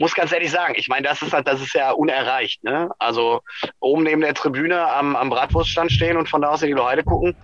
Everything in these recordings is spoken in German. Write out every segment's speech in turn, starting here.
muss ganz ehrlich sagen, ich meine, das ist halt, das ist ja unerreicht. Ne? Also oben neben der Tribüne am, am Bratwurststand stehen und von da aus in die Loheide gucken.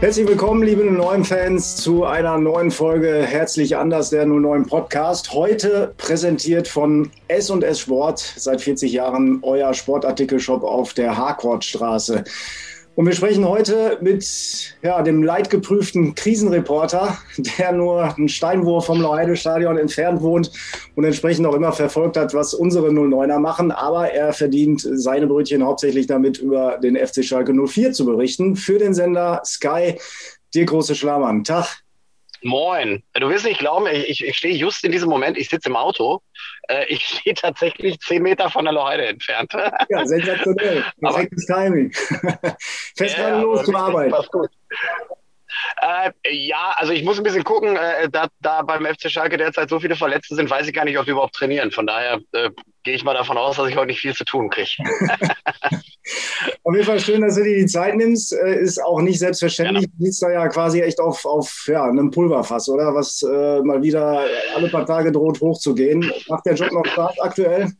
Herzlich willkommen, liebe neuen Fans, zu einer neuen Folge Herzlich anders, der 09 Podcast. Heute präsentiert von S&S Sport, seit 40 Jahren euer Sportartikelshop auf der Harkortstraße. Und wir sprechen heute mit ja, dem leidgeprüften Krisenreporter, der nur einen Steinwurf vom Loheide-Stadion entfernt wohnt und entsprechend auch immer verfolgt hat, was unsere 09er machen. Aber er verdient seine Brötchen hauptsächlich damit, über den FC Schalke 04 zu berichten. Für den Sender Sky, dir große Schlamann. Tag. Moin. Du wirst nicht glauben, ich, ich stehe just in diesem Moment, ich sitze im Auto. Äh, ich stehe tatsächlich zehn Meter von der Loheide entfernt. Ja, sensationell. Perfektes Timing. Fest ja, los zur Arbeit. Passt gut. Äh, ja, also ich muss ein bisschen gucken, äh, da, da beim FC Schalke derzeit so viele Verletzte sind, weiß ich gar nicht, ob die überhaupt trainieren. Von daher äh, gehe ich mal davon aus, dass ich heute nicht viel zu tun kriege. auf jeden Fall schön, dass du dir die Zeit nimmst. Äh, ist auch nicht selbstverständlich. Ja. Du sitzt da ja quasi echt auf, auf ja, einem Pulverfass, oder? Was äh, mal wieder alle paar Tage droht hochzugehen. Macht der Job noch Spaß aktuell?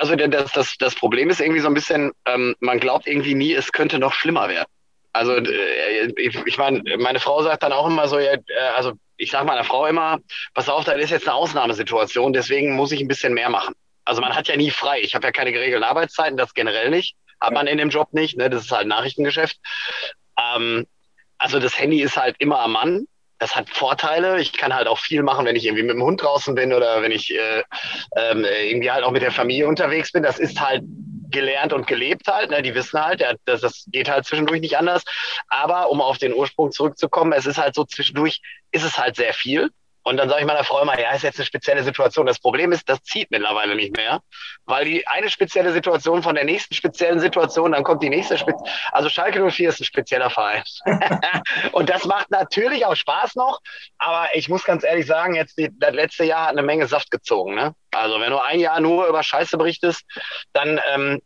Also das, das, das Problem ist irgendwie so ein bisschen, ähm, man glaubt irgendwie nie, es könnte noch schlimmer werden. Also äh, ich, meine, meine Frau sagt dann auch immer so, ja, äh, also ich sage meiner Frau immer, pass auf, da ist jetzt eine Ausnahmesituation, deswegen muss ich ein bisschen mehr machen. Also man hat ja nie frei. Ich habe ja keine geregelten Arbeitszeiten, das generell nicht. Hat man in dem Job nicht, ne? Das ist halt Nachrichtengeschäft. Ähm, also das Handy ist halt immer am Mann. Das hat Vorteile. Ich kann halt auch viel machen, wenn ich irgendwie mit dem Hund draußen bin oder wenn ich äh, ähm, irgendwie halt auch mit der Familie unterwegs bin. Das ist halt gelernt und gelebt halt. Ne? Die wissen halt, ja, das, das geht halt zwischendurch nicht anders. Aber um auf den Ursprung zurückzukommen, es ist halt so zwischendurch, ist es halt sehr viel. Und dann sage ich meiner Frau immer, ja, ist jetzt eine spezielle Situation. Das Problem ist, das zieht mittlerweile nicht mehr, weil die eine spezielle Situation von der nächsten speziellen Situation, dann kommt die nächste Spe Also Schalke 04 ist ein spezieller Verein. und das macht natürlich auch Spaß noch, aber ich muss ganz ehrlich sagen, jetzt die, das letzte Jahr hat eine Menge Saft gezogen. Ne? Also wenn du ein Jahr nur über Scheiße berichtest, dann ähm,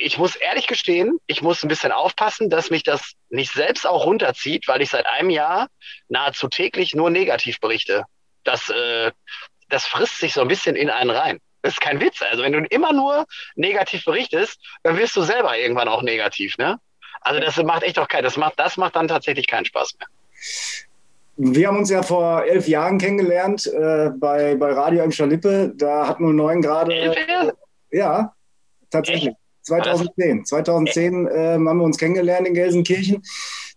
ich muss ehrlich gestehen, ich muss ein bisschen aufpassen, dass mich das nicht selbst auch runterzieht, weil ich seit einem Jahr nahezu täglich nur negativ berichte. Das, äh, das frisst sich so ein bisschen in einen rein. Das ist kein Witz. Also wenn du immer nur negativ berichtest, dann wirst du selber irgendwann auch negativ, ne? Also das macht echt auch kein, das macht, das macht dann tatsächlich keinen Spaß mehr. Wir haben uns ja vor elf Jahren kennengelernt äh, bei, bei Radio im Schalippe. Da hat 09 gerade. Elf Jahre? Ja, tatsächlich. Echt? 2010. 2010 äh, haben wir uns kennengelernt in Gelsenkirchen.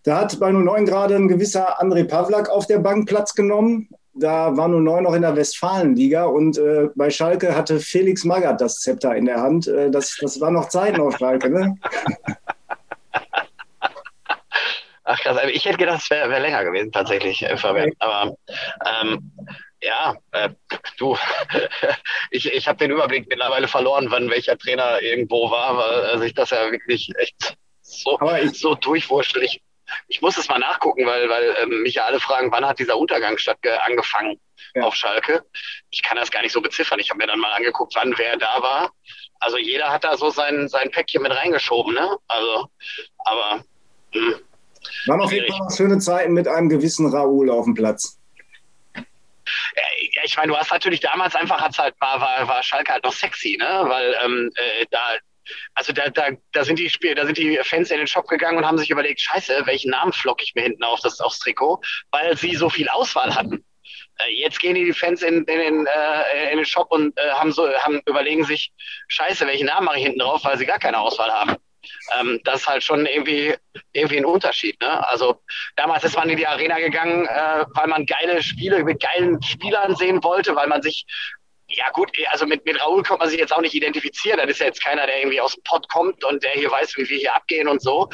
Da hat bei 09 gerade ein gewisser André Pavlak auf der Bank Platz genommen. Da war 09 noch in der Westfalenliga und äh, bei Schalke hatte Felix Magath das Zepter in der Hand. Äh, das, das war noch Zeiten auf Schalke, ne? Ach krass, ich hätte gedacht, es wäre wär länger gewesen tatsächlich, äh, Fabian. Aber ähm, ja, äh, du, ich, ich habe den Überblick mittlerweile verloren, wann welcher Trainer irgendwo war, weil sich das ja wirklich echt so, so durchwurschtelt. Ich, ich muss es mal nachgucken, weil, weil ähm, mich ja alle fragen, wann hat dieser Untergang statt angefangen ja. auf Schalke. Ich kann das gar nicht so beziffern. Ich habe mir dann mal angeguckt, wann wer da war. Also jeder hat da so sein, sein Päckchen mit reingeschoben, ne? Also, aber. Mh, hm, Waren auf jeden Fall schöne Zeiten mit einem gewissen Raoul auf dem Platz ja, ich meine, du hast natürlich damals einfach, hat's halt, war, war, war Schalke halt noch sexy, ne? Weil ähm, äh, da, also da, da, da sind die Spiel, da sind die Fans in den Shop gegangen und haben sich überlegt, scheiße, welchen Namen flock ich mir hinten auf das aufs Trikot, weil sie so viel Auswahl hatten. Äh, jetzt gehen die Fans in, in, in, äh, in den Shop und äh, haben so, haben überlegen sich, scheiße, welchen Namen mache ich hinten drauf, weil sie gar keine Auswahl haben. Ähm, das ist halt schon irgendwie, irgendwie ein Unterschied. Ne? Also damals ist man in die Arena gegangen, äh, weil man geile Spiele mit geilen Spielern sehen wollte, weil man sich ja gut, also mit, mit Raoul kann man sich jetzt auch nicht identifizieren. Das ist ja jetzt keiner, der irgendwie aus dem Pott kommt und der hier weiß, wie wir hier abgehen und so.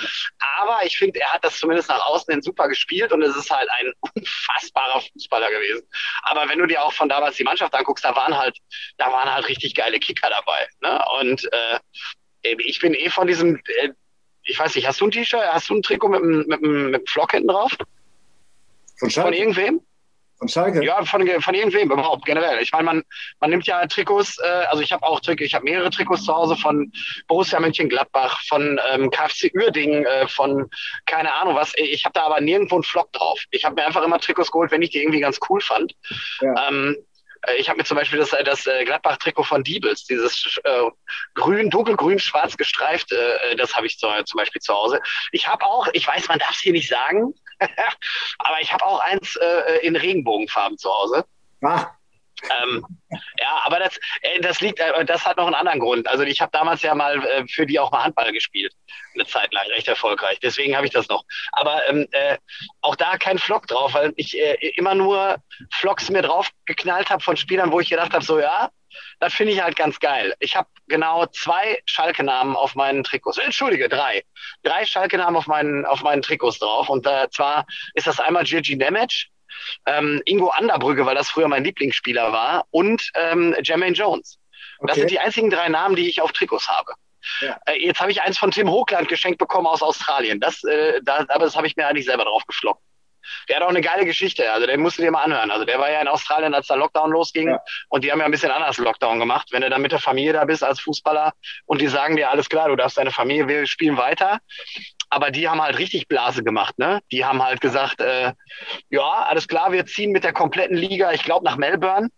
Aber ich finde, er hat das zumindest nach außen hin super gespielt und es ist halt ein unfassbarer Fußballer gewesen. Aber wenn du dir auch von damals die Mannschaft anguckst, da waren halt, da waren halt richtig geile Kicker dabei. Ne? Und äh, ich bin eh von diesem, äh, ich weiß nicht, hast du ein T-Shirt, hast du ein Trikot mit, mit, mit einem Flock hinten drauf? Von, von irgendwem? Von Schalke? Ja, von, von irgendwem überhaupt, generell. Ich meine, man, man nimmt ja Trikots, äh, also ich habe auch Trikots, ich habe mehrere Trikots zu Hause von Borussia Mönchengladbach, von ähm, KfC Uerdingen, äh, von keine Ahnung was. Ich habe da aber nirgendwo einen Flock drauf. Ich habe mir einfach immer Trikots geholt, wenn ich die irgendwie ganz cool fand. Ja. Ähm, äh, ich habe mir zum Beispiel das, äh, das äh, Gladbach-Trikot von Diebels, dieses äh, grün, dunkelgrün, schwarz gestreift, äh, das habe ich zu, zum Beispiel zu Hause. Ich habe auch, ich weiß, man darf es hier nicht sagen, aber ich habe auch eins äh, in Regenbogenfarben zu Hause. Ah. Ähm, ja, aber das, äh, das liegt, äh, das hat noch einen anderen Grund. Also ich habe damals ja mal äh, für die auch mal Handball gespielt, eine Zeit lang, recht erfolgreich. Deswegen habe ich das noch. Aber ähm, äh, auch da kein Flock drauf, weil ich äh, immer nur Flocks mir drauf geknallt habe von Spielern, wo ich gedacht habe, so ja, das finde ich halt ganz geil. Ich habe genau zwei Schalke-Namen auf meinen Trikots. Entschuldige, drei. Drei Schalke-Namen auf meinen, auf meinen Trikots drauf. Und äh, zwar ist das einmal Gigi Nemec, ähm, Ingo Anderbrügge, weil das früher mein Lieblingsspieler war, und ähm, Jermaine Jones. Okay. Das sind die einzigen drei Namen, die ich auf Trikots habe. Ja. Äh, jetzt habe ich eins von Tim Hochland geschenkt bekommen aus Australien. Das, äh, das, aber das habe ich mir eigentlich selber drauf geflockt. Der hat auch eine geile Geschichte, also den musst du dir mal anhören. Also der war ja in Australien, als der Lockdown losging ja. und die haben ja ein bisschen anders Lockdown gemacht. Wenn du dann mit der Familie da bist als Fußballer und die sagen dir, alles klar, du darfst deine Familie, wir spielen weiter. Aber die haben halt richtig Blase gemacht, ne? Die haben halt gesagt, äh, ja, alles klar, wir ziehen mit der kompletten Liga, ich glaube, nach Melbourne.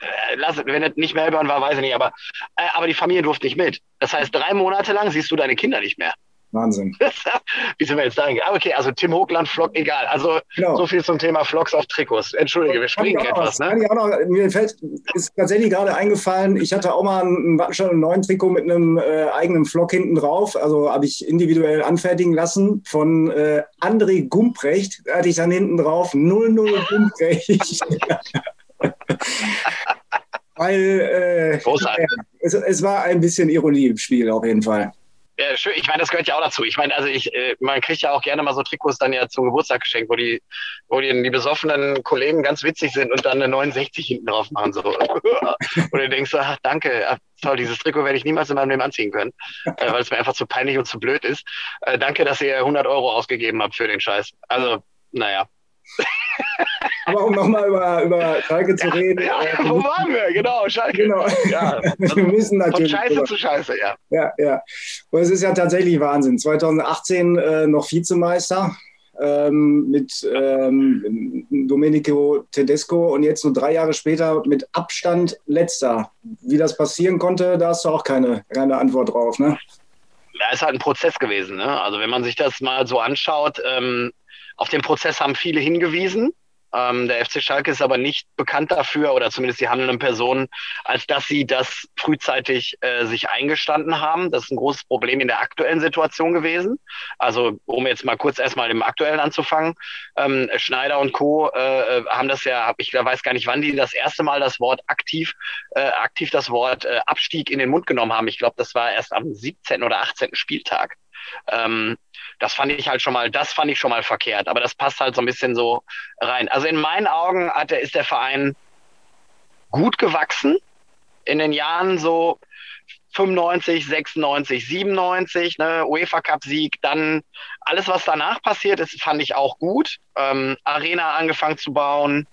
Äh, lass, wenn es nicht Melbourne war, weiß ich nicht, aber, äh, aber die Familie durfte nicht mit. Das heißt, drei Monate lang siehst du deine Kinder nicht mehr. Wahnsinn. Wie sind wir jetzt da ah, Okay, also Tim Hochland, Flock, egal. Also genau. so viel zum Thema Flocks auf Trikots. Entschuldige, wir springen etwas. Ne? Noch, mir fällt, ist tatsächlich gerade eingefallen, ich hatte auch mal ein Wattenscheid und neuen Trikot mit einem äh, eigenen Flock hinten drauf. Also habe ich individuell anfertigen lassen von äh, André Gumprecht. Da hatte ich dann hinten drauf 00 Gumprecht. Weil äh, es, es war ein bisschen Ironie im Spiel auf jeden Fall. Ja, schön. Ich meine, das gehört ja auch dazu. Ich meine, also ich, äh, man kriegt ja auch gerne mal so Trikots dann ja zum Geburtstag geschenkt, wo die, wo die, die besoffenen Kollegen ganz witzig sind und dann eine 69 hinten drauf machen. So. und du denkst ach, danke, ach, toll, dieses Trikot werde ich niemals in meinem Leben anziehen können, äh, weil es mir einfach zu peinlich und zu blöd ist. Äh, danke, dass ihr 100 Euro ausgegeben habt für den Scheiß. Also, naja. Aber um nochmal über, über Schalke zu reden. Ja, äh, wo waren wir? Genau, Schalke. Genau. Ja, wir müssen natürlich. Von Scheiße über. zu Scheiße, ja. Ja, ja. Und es ist ja tatsächlich Wahnsinn. 2018 äh, noch Vizemeister ähm, mit ähm, Domenico Tedesco und jetzt nur drei Jahre später mit Abstand letzter. Wie das passieren konnte, da hast du auch keine, keine Antwort drauf, ne? Ja, ist halt ein Prozess gewesen. Ne? Also wenn man sich das mal so anschaut, ähm, auf den Prozess haben viele hingewiesen. Ähm, der FC Schalke ist aber nicht bekannt dafür, oder zumindest die handelnden Personen, als dass sie das frühzeitig äh, sich eingestanden haben. Das ist ein großes Problem in der aktuellen Situation gewesen. Also um jetzt mal kurz erstmal im Aktuellen anzufangen, ähm, Schneider und Co. Äh, haben das ja, ich weiß gar nicht, wann die das erste Mal das Wort aktiv, äh, aktiv das Wort äh, Abstieg in den Mund genommen haben. Ich glaube, das war erst am 17. oder 18. Spieltag. Ähm, das fand ich halt schon mal, das fand ich schon mal verkehrt, aber das passt halt so ein bisschen so rein. Also in meinen Augen hat der, ist der Verein gut gewachsen in den Jahren so 95, 96, 97, ne, UEFA Cup Sieg, dann alles, was danach passiert ist, fand ich auch gut. Ähm, Arena angefangen zu bauen,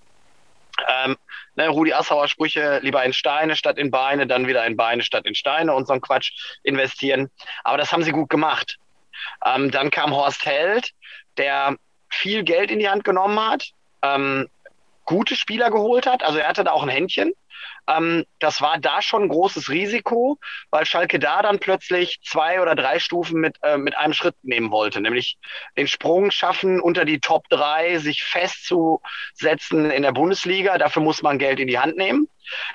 ähm, ne, Rudi Assauer Sprüche, lieber in Steine statt in Beine, dann wieder in Beine statt in Steine und so ein Quatsch investieren. Aber das haben sie gut gemacht. Ähm, dann kam Horst Held, der viel Geld in die Hand genommen hat, ähm, gute Spieler geholt hat. Also er hatte da auch ein Händchen. Ähm, das war da schon ein großes Risiko, weil Schalke da dann plötzlich zwei oder drei Stufen mit, äh, mit einem Schritt nehmen wollte, nämlich den Sprung schaffen unter die Top drei, sich festzusetzen in der Bundesliga. Dafür muss man Geld in die Hand nehmen.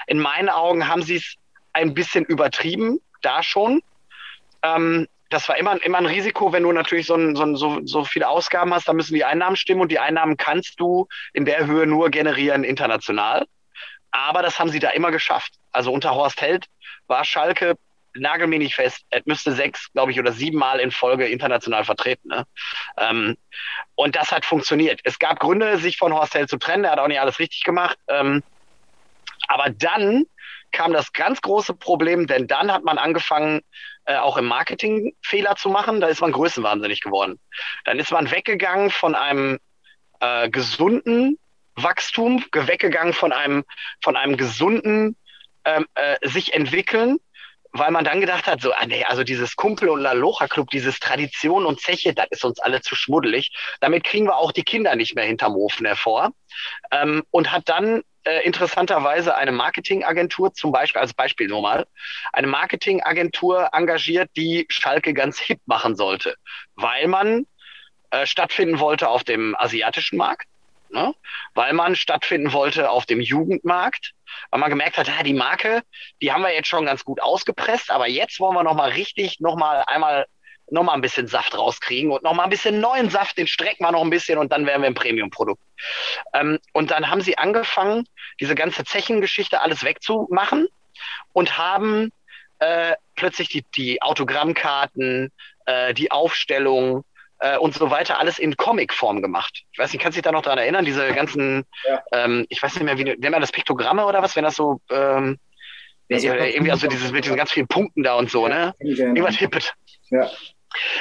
In meinen Augen haben sie es ein bisschen übertrieben, da schon. Ähm, das war immer, immer ein Risiko, wenn du natürlich so, ein, so, ein, so, so viele Ausgaben hast, dann müssen die Einnahmen stimmen und die Einnahmen kannst du in der Höhe nur generieren international. Aber das haben sie da immer geschafft. Also unter Horst Held war Schalke, nagel mir nicht fest, er müsste sechs, glaube ich, oder sieben Mal in Folge international vertreten. Ne? Ähm, und das hat funktioniert. Es gab Gründe, sich von Horst Held zu trennen. Er hat auch nicht alles richtig gemacht. Ähm, aber dann kam das ganz große Problem, denn dann hat man angefangen, äh, auch im Marketing Fehler zu machen. Da ist man größenwahnsinnig geworden. Dann ist man weggegangen von einem äh, gesunden Wachstum, weggegangen von einem, von einem gesunden ähm, äh, sich entwickeln, weil man dann gedacht hat, so, ah, nee, also dieses Kumpel- und Lalocha-Club, dieses Tradition und Zeche, das ist uns alle zu schmuddelig. Damit kriegen wir auch die Kinder nicht mehr hinterm Ofen hervor. Ähm, und hat dann äh, interessanterweise eine Marketingagentur, zum Beispiel, als Beispiel nur mal, eine Marketingagentur engagiert, die Schalke ganz hip machen sollte, weil man äh, stattfinden wollte auf dem asiatischen Markt ne? weil man stattfinden wollte auf dem Jugendmarkt, weil man gemerkt hat, ja, die Marke, die haben wir jetzt schon ganz gut ausgepresst, aber jetzt wollen wir noch mal richtig, noch mal einmal noch mal ein bisschen Saft rauskriegen und noch mal ein bisschen neuen Saft, den strecken wir noch ein bisschen und dann wären wir ein Premium-Produkt. Ähm, und dann haben sie angefangen, diese ganze Zechengeschichte alles wegzumachen und haben äh, plötzlich die, die Autogrammkarten, äh, die Aufstellung, äh, und so weiter alles in Comicform gemacht. Ich weiß nicht, kannst du dich da noch dran erinnern, diese ganzen, ja. ähm, ich weiß nicht mehr, wie nennt man das Piktogramme oder was, wenn das so, ähm, das irgendwie also dieses mit diesen ganz vielen Punkten da und so, ne? Irgendwas hippet. Ja.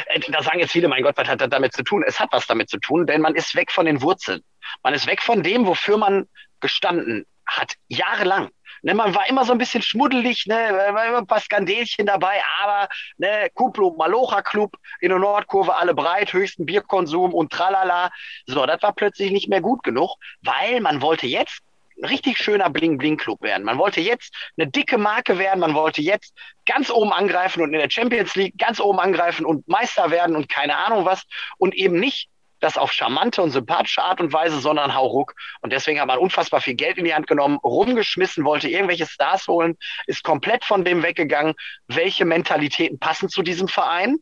Äh, da sagen jetzt viele, mein Gott, was hat das damit zu tun? Es hat was damit zu tun, denn man ist weg von den Wurzeln. Man ist weg von dem, wofür man gestanden hat, jahrelang. Ne, man war immer so ein bisschen schmuddelig, ne, ein paar Skandelchen dabei, aber ne, Kuplo Malocha Club in der Nordkurve, alle breit, höchsten Bierkonsum und tralala. So, das war plötzlich nicht mehr gut genug, weil man wollte jetzt ein richtig schöner Bling-Bling-Club werden. Man wollte jetzt eine dicke Marke werden, man wollte jetzt ganz oben angreifen und in der Champions League ganz oben angreifen und Meister werden und keine Ahnung was und eben nicht das auf charmante und sympathische Art und Weise, sondern hauruck. Und deswegen hat man unfassbar viel Geld in die Hand genommen, rumgeschmissen, wollte irgendwelche Stars holen, ist komplett von dem weggegangen, welche Mentalitäten passen zu diesem Verein.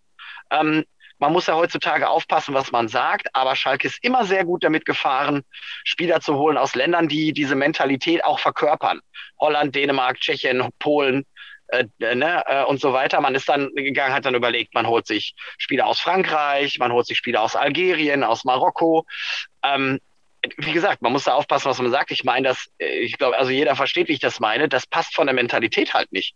Ähm, man muss ja heutzutage aufpassen, was man sagt, aber Schalke ist immer sehr gut damit gefahren, Spieler zu holen aus Ländern, die diese Mentalität auch verkörpern. Holland, Dänemark, Tschechien, Polen, äh, ne, äh, und so weiter. Man ist dann gegangen, hat dann überlegt, man holt sich Spieler aus Frankreich, man holt sich Spieler aus Algerien, aus Marokko. Ähm, wie gesagt, man muss da aufpassen, was man sagt. Ich meine, das, äh, ich glaube, also jeder versteht, wie ich das meine. Das passt von der Mentalität halt nicht.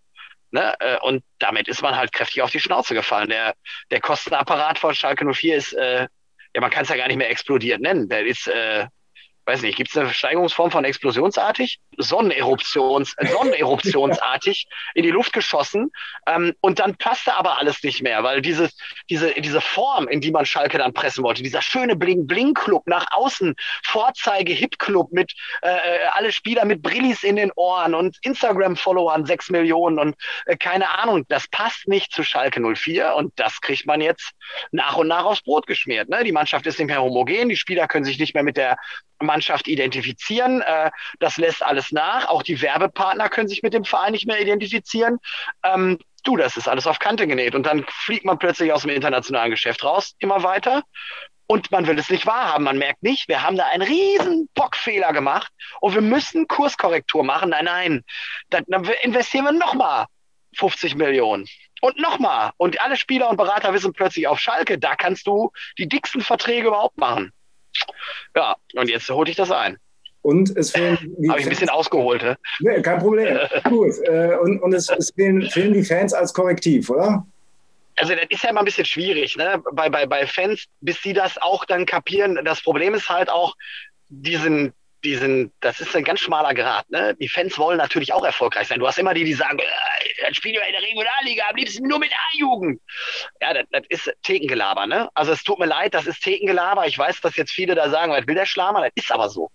Ne? Äh, und damit ist man halt kräftig auf die Schnauze gefallen. Der, der Kostenapparat von Schalke 04 ist, äh, ja, man kann es ja gar nicht mehr explodiert nennen. Der ist, äh, weiß nicht, gibt es eine Steigerungsform von explosionsartig? Sonneneruptions, äh, Sonneneruptionsartig in die Luft geschossen. Ähm, und dann passte aber alles nicht mehr, weil dieses, diese, diese Form, in die man Schalke dann pressen wollte, dieser schöne Bling-Bling-Club nach außen, Vorzeige-Hip-Club mit äh, äh, alle Spieler mit Brillis in den Ohren und Instagram-Followern sechs Millionen und äh, keine Ahnung, das passt nicht zu Schalke 04 und das kriegt man jetzt nach und nach aufs Brot geschmiert. Ne? Die Mannschaft ist nicht mehr homogen, die Spieler können sich nicht mehr mit der Mannschaft identifizieren. Äh, das lässt alles nach. Auch die Werbepartner können sich mit dem Verein nicht mehr identifizieren. Ähm, du, das ist alles auf Kante genäht. Und dann fliegt man plötzlich aus dem internationalen Geschäft raus, immer weiter. Und man will es nicht wahrhaben. Man merkt nicht, wir haben da einen riesen Bockfehler gemacht und wir müssen Kurskorrektur machen. Nein, nein, dann, dann investieren wir nochmal 50 Millionen. Und nochmal. Und alle Spieler und Berater wissen plötzlich auf Schalke, da kannst du die dicksten Verträge überhaupt machen. Ja, und jetzt holte ich das ein. Und es fehlen. Habe ich ein bisschen ausgeholt, ne? Nee, kein Problem. Gut. Äh, und und es, es fehlen, fehlen die Fans als Korrektiv, oder? Also das ist ja immer ein bisschen schwierig, ne? Bei, bei, bei Fans, bis sie das auch dann kapieren. Das Problem ist halt auch, diesen, diesen, das ist ein ganz schmaler Grad. Ne? Die Fans wollen natürlich auch erfolgreich sein. Du hast immer die, die sagen, äh, dann spielen wir in der Regionalliga, am liebsten nur mit A-Jugend. Ja, das, das ist Thekengelaber. Ne? Also es tut mir leid, das ist Thekengelaber. Ich weiß, dass jetzt viele da sagen, was will der Schlammer? Das ist aber so.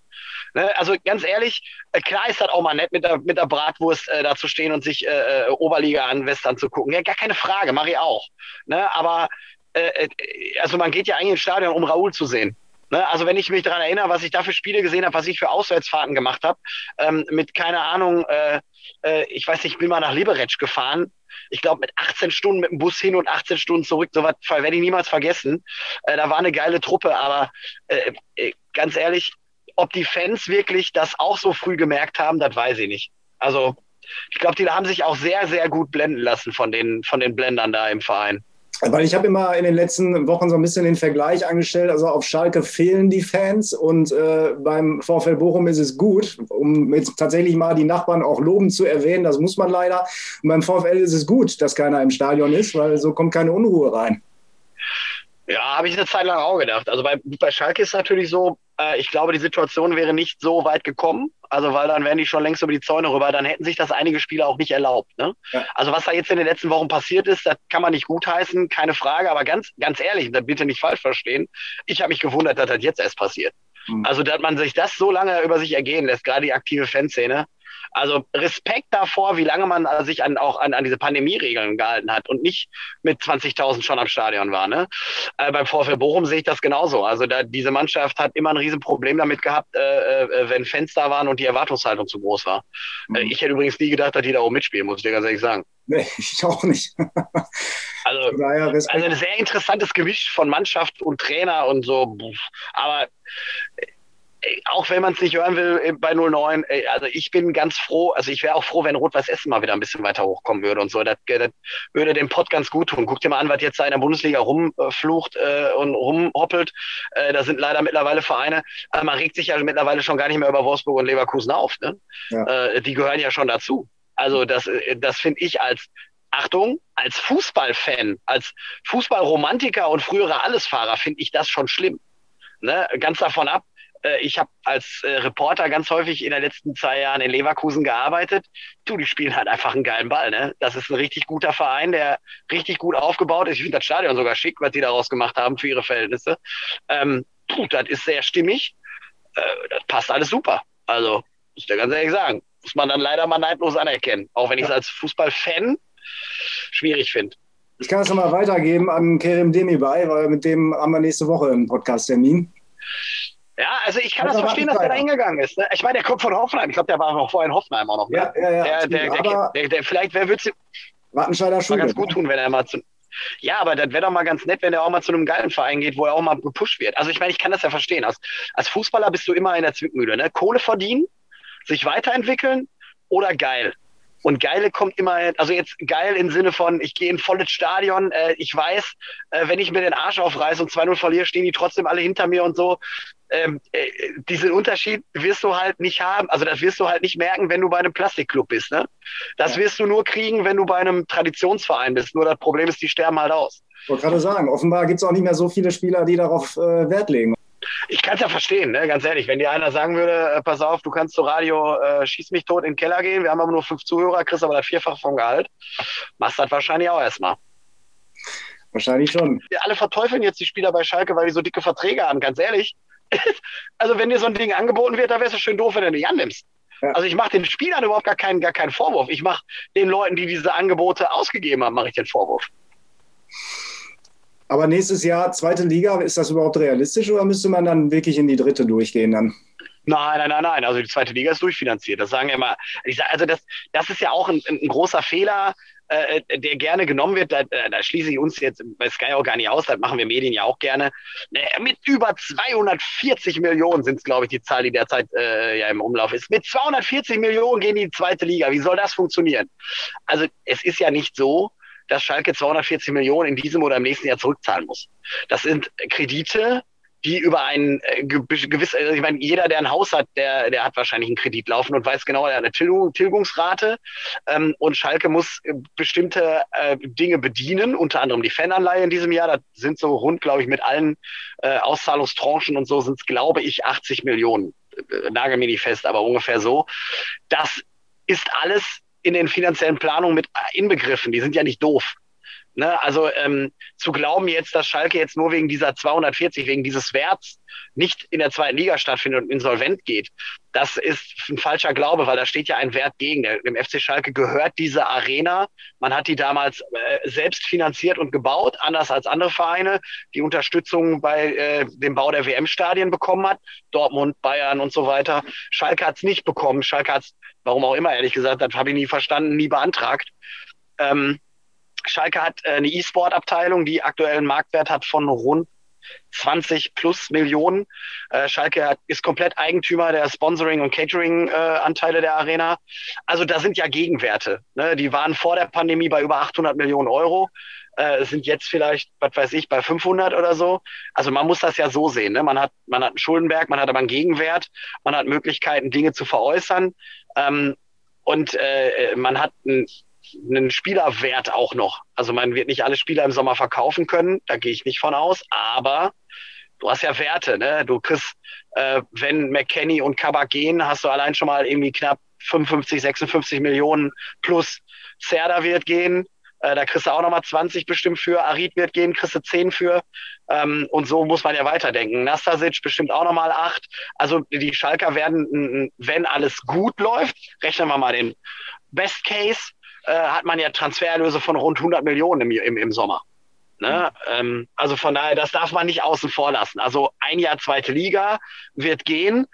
Ne? Also ganz ehrlich, äh, klar ist das auch mal nett, mit der, mit der Bratwurst äh, da zu stehen und sich äh, äh Oberliga an Western zu gucken. Ja, gar keine Frage, mache ich auch. Ne? Aber äh, also man geht ja eigentlich ins Stadion, um Raoul zu sehen. Ne, also wenn ich mich daran erinnere, was ich da für Spiele gesehen habe, was ich für Auswärtsfahrten gemacht habe, ähm, mit keine Ahnung, äh, äh, ich weiß nicht, ich bin mal nach Liberec gefahren. Ich glaube mit 18 Stunden mit dem Bus hin und 18 Stunden zurück, so was werde ich niemals vergessen. Äh, da war eine geile Truppe, aber äh, äh, ganz ehrlich, ob die Fans wirklich das auch so früh gemerkt haben, das weiß ich nicht. Also ich glaube, die haben sich auch sehr, sehr gut blenden lassen von den, von den Blendern da im Verein. Weil ich habe immer in den letzten Wochen so ein bisschen den Vergleich angestellt. Also auf Schalke fehlen die Fans und äh, beim VfL Bochum ist es gut, um jetzt tatsächlich mal die Nachbarn auch loben zu erwähnen. Das muss man leider. Und beim VfL ist es gut, dass keiner im Stadion ist, weil so kommt keine Unruhe rein. Ja, habe ich eine Zeit lang auch gedacht. Also bei, bei Schalke ist es natürlich so, Äh, ich glaube, die Situation wäre nicht so weit gekommen. Also, weil dann wären die schon längst über die Zäune rüber. Dann hätten sich das einige Spieler auch nicht erlaubt. Ne? Ja. Also, was da jetzt in den letzten Wochen passiert ist, das kann man nicht gutheißen, keine Frage. Aber ganz, ganz ehrlich, bitte nicht falsch verstehen. Ich habe mich gewundert, dass das jetzt erst passiert. Mhm. Also, dass man sich das so lange über sich ergehen lässt, gerade die aktive Fanszene. Also Respekt davor, wie lange man sich an, auch an, an diese Pandemieregeln gehalten hat und nicht mit 20.000 schon am Stadion war. Ne? Äh, beim VfL Bochum sehe ich das genauso. Also da, diese Mannschaft hat immer ein Riesenproblem damit gehabt, äh, äh, wenn Fans da waren und die Erwartungshaltung zu groß war. Mhm. Äh, ich hätte übrigens nie gedacht, dass die da oben mitspielen, muss ich dir ganz ehrlich sagen. Nee, ich auch nicht. also, also ein sehr interessantes Gewicht von Mannschaft und Trainer und so. Aber auch wenn man es nicht hören will äh, bei 09, also ich bin ganz froh, also ich wäre auch froh, wenn Rot-Weiß Essen mal wieder ein bisschen weiter hochkommen würde und so. Das, das würde dem Pott ganz gut tun. Guck dir mal an, was jetzt da in der Bundesliga rumflucht äh, und rumhoppelt. Äh, da sind leider mittlerweile Vereine, also man regt sich ja mittlerweile schon gar nicht mehr über Wolfsburg und Leverkusen auf. Ne? Ja. Äh, die gehören ja schon dazu. Also das, äh, das finde ich als Achtung, als Fußballfan, als Fußballromantiker und früherer Allesfahrer finde ich das schon schlimm. Ne? Ganz davon ab, äh, ich habe als äh, Reporter ganz häufig in den letzten zwei Jahren in Leverkusen gearbeitet. Du, die spielen halt einfach einen geilen Ball. Ne? Das ist ein richtig guter Verein, der richtig gut aufgebaut ist. Ich finde das Stadion sogar schick, was die daraus gemacht haben für ihre Verhältnisse. Ähm, puh, das ist sehr stimmig. Äh, das passt alles super. Also, muss ich dir ganz ehrlich sagen. Muss man dann leider mal neidlos anerkennen. Auch wenn ich es als Fußballfan schwierig finde. Ich kann es nochmal weitergeben an Kerem Demirbay, weil mit dem haben wir nächste Woche einen Podcast-Termin. Ja, also ich kann das, das verstehen, dass der da hingegangen ist. Ne? Ich meine, der kommt von Hoffenheim. Ich glaube, der war noch vorher in Hoffenheim auch noch. Ne? Ja, ja, ja. Der, der, der, der, vielleicht, wer würde es Wattenscheider Schule. ganz gut tun, wenn er mal zu. Ja, aber das wäre doch mal ganz nett, wenn er auch mal zu einem geilen Verein geht, wo er auch mal gepusht wird. Also ich meine, ich kann das ja verstehen. Als, als Fußballer bist du immer in der Zwickmühle. Ne? Kohle verdienen, sich weiterentwickeln oder geil. Und geile kommt immer, also jetzt geil im Sinne von, ich gehe in volles Stadion, äh, ich weiß, äh, wenn ich mir den Arsch aufreiße und 2-0 verliere, stehen die trotzdem alle hinter mir und so. Ähm, äh, diesen Unterschied wirst du halt nicht haben, also das wirst du halt nicht merken, wenn du bei einem Plastikclub bist. Ne? Das ja. wirst du nur kriegen, wenn du bei einem Traditionsverein bist. Nur das Problem ist, die sterben halt aus. Ich wollte gerade sagen, offenbar gibt es auch nicht mehr so viele Spieler, die darauf äh, Wert legen. Ich kann es ja verstehen, ne? ganz ehrlich. Wenn dir einer sagen würde, äh, pass auf, du kannst zu Radio äh, Schieß mich tot in den Keller gehen, wir haben aber nur fünf Zuhörer, kriegst aber das Vierfach vom Gehalt, machst das wahrscheinlich auch erstmal. Wahrscheinlich schon. Wir alle verteufeln jetzt die Spieler bei Schalke, weil die so dicke Verträge haben, ganz ehrlich. also wenn dir so ein Ding angeboten wird, dann wäre es schön doof, wenn du nicht annimmst. Ja. Also ich mache den Spielern überhaupt gar keinen, gar keinen Vorwurf. Ich mache den Leuten, die diese Angebote ausgegeben haben, mache ich den Vorwurf. Aber nächstes Jahr zweite Liga, ist das überhaupt realistisch oder müsste man dann wirklich in die dritte durchgehen dann? Nein, nein, nein, nein. Also die zweite Liga ist durchfinanziert. Das sagen immer. Also das, das ist ja auch ein, ein großer Fehler, äh, der gerne genommen wird. Da, da schließe ich uns jetzt bei Sky auch gar nicht aus. Das machen wir Medien ja auch gerne. Äh, mit über 240 Millionen sind es, glaube ich, die Zahl, die derzeit äh, ja im Umlauf ist. Mit 240 Millionen gehen die die zweite Liga. Wie soll das funktionieren? Also es ist ja nicht so, dass Schalke 240 Millionen in diesem oder im nächsten Jahr zurückzahlen muss. Das sind Kredite, die über ein äh, gewiss, also ich meine, jeder, der ein Haus hat, der, der hat wahrscheinlich einen Kredit laufen und weiß genau, er hat eine Tilgung, Tilgungsrate. Ähm, und Schalke muss äh, bestimmte äh, Dinge bedienen, unter anderem die Fananleihe in diesem Jahr. Das sind so rund, glaube ich, mit allen äh, Auszahlungstranchen und so sind es, glaube ich, 80 Millionen. Äh, nagel mir nicht fest, aber ungefähr so. Das ist alles in den finanziellen Planungen mit inbegriffen. Die sind ja nicht doof. Ne? Also ähm, zu glauben jetzt, dass Schalke jetzt nur wegen dieser 240, wegen dieses Werts nicht in der zweiten Liga stattfindet und insolvent geht, das ist ein falscher Glaube, weil da steht ja ein Wert gegen. Dem FC Schalke gehört diese Arena. Man hat die damals äh, selbst finanziert und gebaut, anders als andere Vereine, die Unterstützung bei äh, dem Bau der WM-Stadien bekommen hat. Dortmund, Bayern und so weiter. Schalke hat es nicht bekommen. Schalke hat es, warum auch immer, ehrlich gesagt, das habe ich nie verstanden, nie beantragt. Ähm, Schalke hat äh, eine E-Sport-Abteilung, die aktuell einen Marktwert hat von rund 20 plus Millionen. Äh, Schalke hat, ist komplett Eigentümer der Sponsoring- und Catering-Anteile äh, der Arena. Also da sind ja Gegenwerte. Ne? Die waren vor der Pandemie bei über 800 Millionen Euro. Äh, sind jetzt vielleicht, was weiß ich, bei 500 oder so. Also man muss das ja so sehen. Ne? Man hat, man hat einen Schuldenberg, man hat aber einen Gegenwert, man hat Möglichkeiten, Dinge zu veräußern. Ähm, und äh, man hat ein einen Spielerwert auch noch. Also man wird nicht alle Spieler im Sommer verkaufen können, da gehe ich nicht von aus, aber du hast ja Werte, ne? Du kriegst, äh, wenn McKenny und Kabak gehen, hast du allein schon mal irgendwie knapp 55, 56 Millionen plus Serda wird gehen. Äh, da kriegst du auch nochmal 20 bestimmt für. Arid wird gehen, kriegst du 10 für. Ähm, und so muss man ja weiterdenken. Nastasic bestimmt auch nochmal 8. Also die Schalker werden, wenn alles gut läuft, rechnen wir mal den Best Case, äh, hat man ja Transfererlöse von rund 100 Millionen im, im, im Sommer. Ne? Mhm. Ähm, also von daher, das darf man nicht außen vor lassen. Also ein Jahr zweite Liga wird gehen.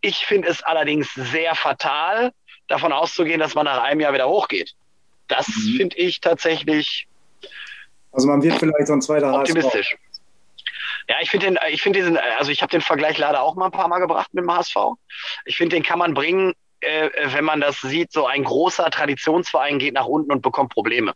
Ich finde es allerdings sehr fatal, davon auszugehen, dass man nach einem Jahr wieder hochgeht. Das mhm. finde ich tatsächlich. Also man wird vielleicht so ein zweiter optimistisch. HSV. Ja, ich finde den, ich finde diesen, also ich habe den Vergleich leider auch mal ein paar Mal gebracht mit dem HSV. Ich finde, den kann man bringen, äh, wenn man das sieht, so ein großer Traditionsverein geht nach unten und bekommt Probleme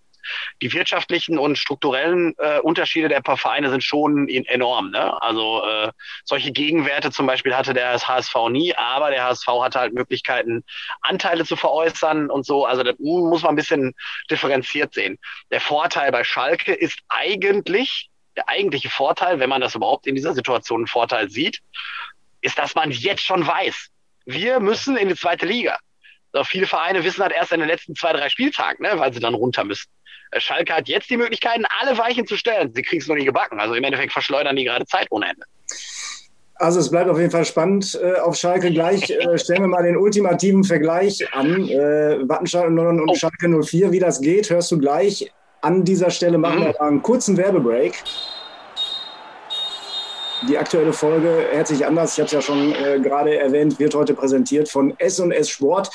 die wirtschaftlichen und strukturellen äh, Unterschiede der paar Vereine sind schon enorm. Ne? Also äh, solche Gegenwerte zum Beispiel hatte der HSV nie, aber der HSV hatte halt Möglichkeiten, Anteile zu veräußern und so. Also das muss man ein bisschen differenziert sehen. Der Vorteil bei Schalke ist eigentlich, der eigentliche Vorteil, wenn man das überhaupt in dieser Situation einen Vorteil sieht, ist, dass man jetzt schon weiß, wir müssen in die zweite Liga. So, viele Vereine wissen halt erst in den letzten zwei, drei Spieltagen, ne, weil sie dann runter müssen. Äh, Schalke hat jetzt die Möglichkeiten, alle Weichen zu stellen. Sie kriegen es noch nicht gebacken. Also im Endeffekt verschleudern die gerade Zeit ohne Ende. Also es bleibt auf jeden Fall spannend äh, auf Schalke. Gleich äh, stellen wir mal den ultimativen Vergleich an. Äh, Wattenscheid und, und oh. Schalke 04. Wie das geht, hörst du gleich. An dieser Stelle machen mhm. wir einen kurzen Werbebreak. Die aktuelle Folge, herzlich anders, ich habe es ja schon äh, gerade erwähnt, wird heute präsentiert von S&S Sport.